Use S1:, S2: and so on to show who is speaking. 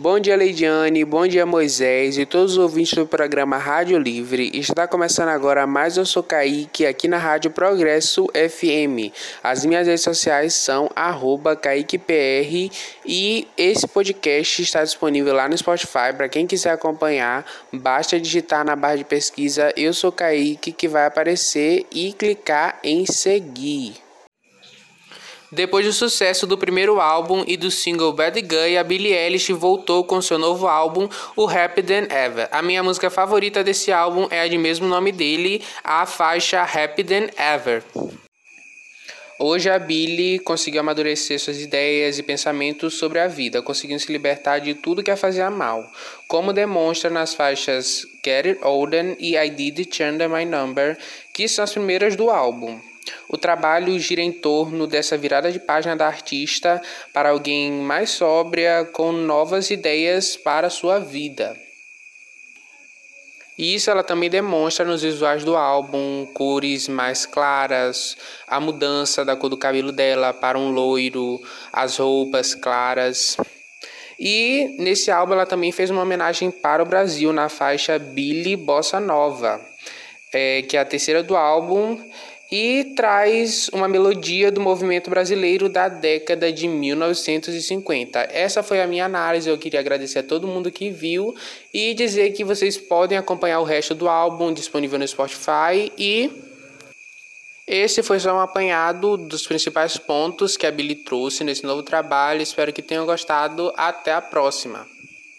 S1: Bom dia, Leidiane, bom dia, Moisés e todos os ouvintes do programa Rádio Livre. Está começando agora mais Eu Sou Kaique aqui na Rádio Progresso FM. As minhas redes sociais são KaiquePR e esse podcast está disponível lá no Spotify. Para quem quiser acompanhar, basta digitar na barra de pesquisa Eu Sou Kaique que vai aparecer e clicar em seguir. Depois do sucesso do primeiro álbum e do single Bad Guy, a Billie Eilish voltou com seu novo álbum, o Happy Than Ever. A minha música favorita desse álbum é a de mesmo nome dele, a faixa Happy Than Ever. Hoje a Billie conseguiu amadurecer suas ideias e pensamentos sobre a vida, conseguindo se libertar de tudo que a fazia mal, como demonstra nas faixas Get It Olden e I Did Turn My Number, que são as primeiras do álbum. O trabalho gira em torno dessa virada de página da artista para alguém mais sóbria, com novas ideias para a sua vida. E isso ela também demonstra nos visuais do álbum, cores mais claras, a mudança da cor do cabelo dela para um loiro, as roupas claras. E nesse álbum ela também fez uma homenagem para o Brasil na faixa Billy Bossa Nova, é, que é a terceira do álbum e traz uma melodia do movimento brasileiro da década de 1950. Essa foi a minha análise. Eu queria agradecer a todo mundo que viu e dizer que vocês podem acompanhar o resto do álbum disponível no Spotify e esse foi só um apanhado dos principais pontos que a Billy trouxe nesse novo trabalho. Espero que tenham gostado. Até a próxima.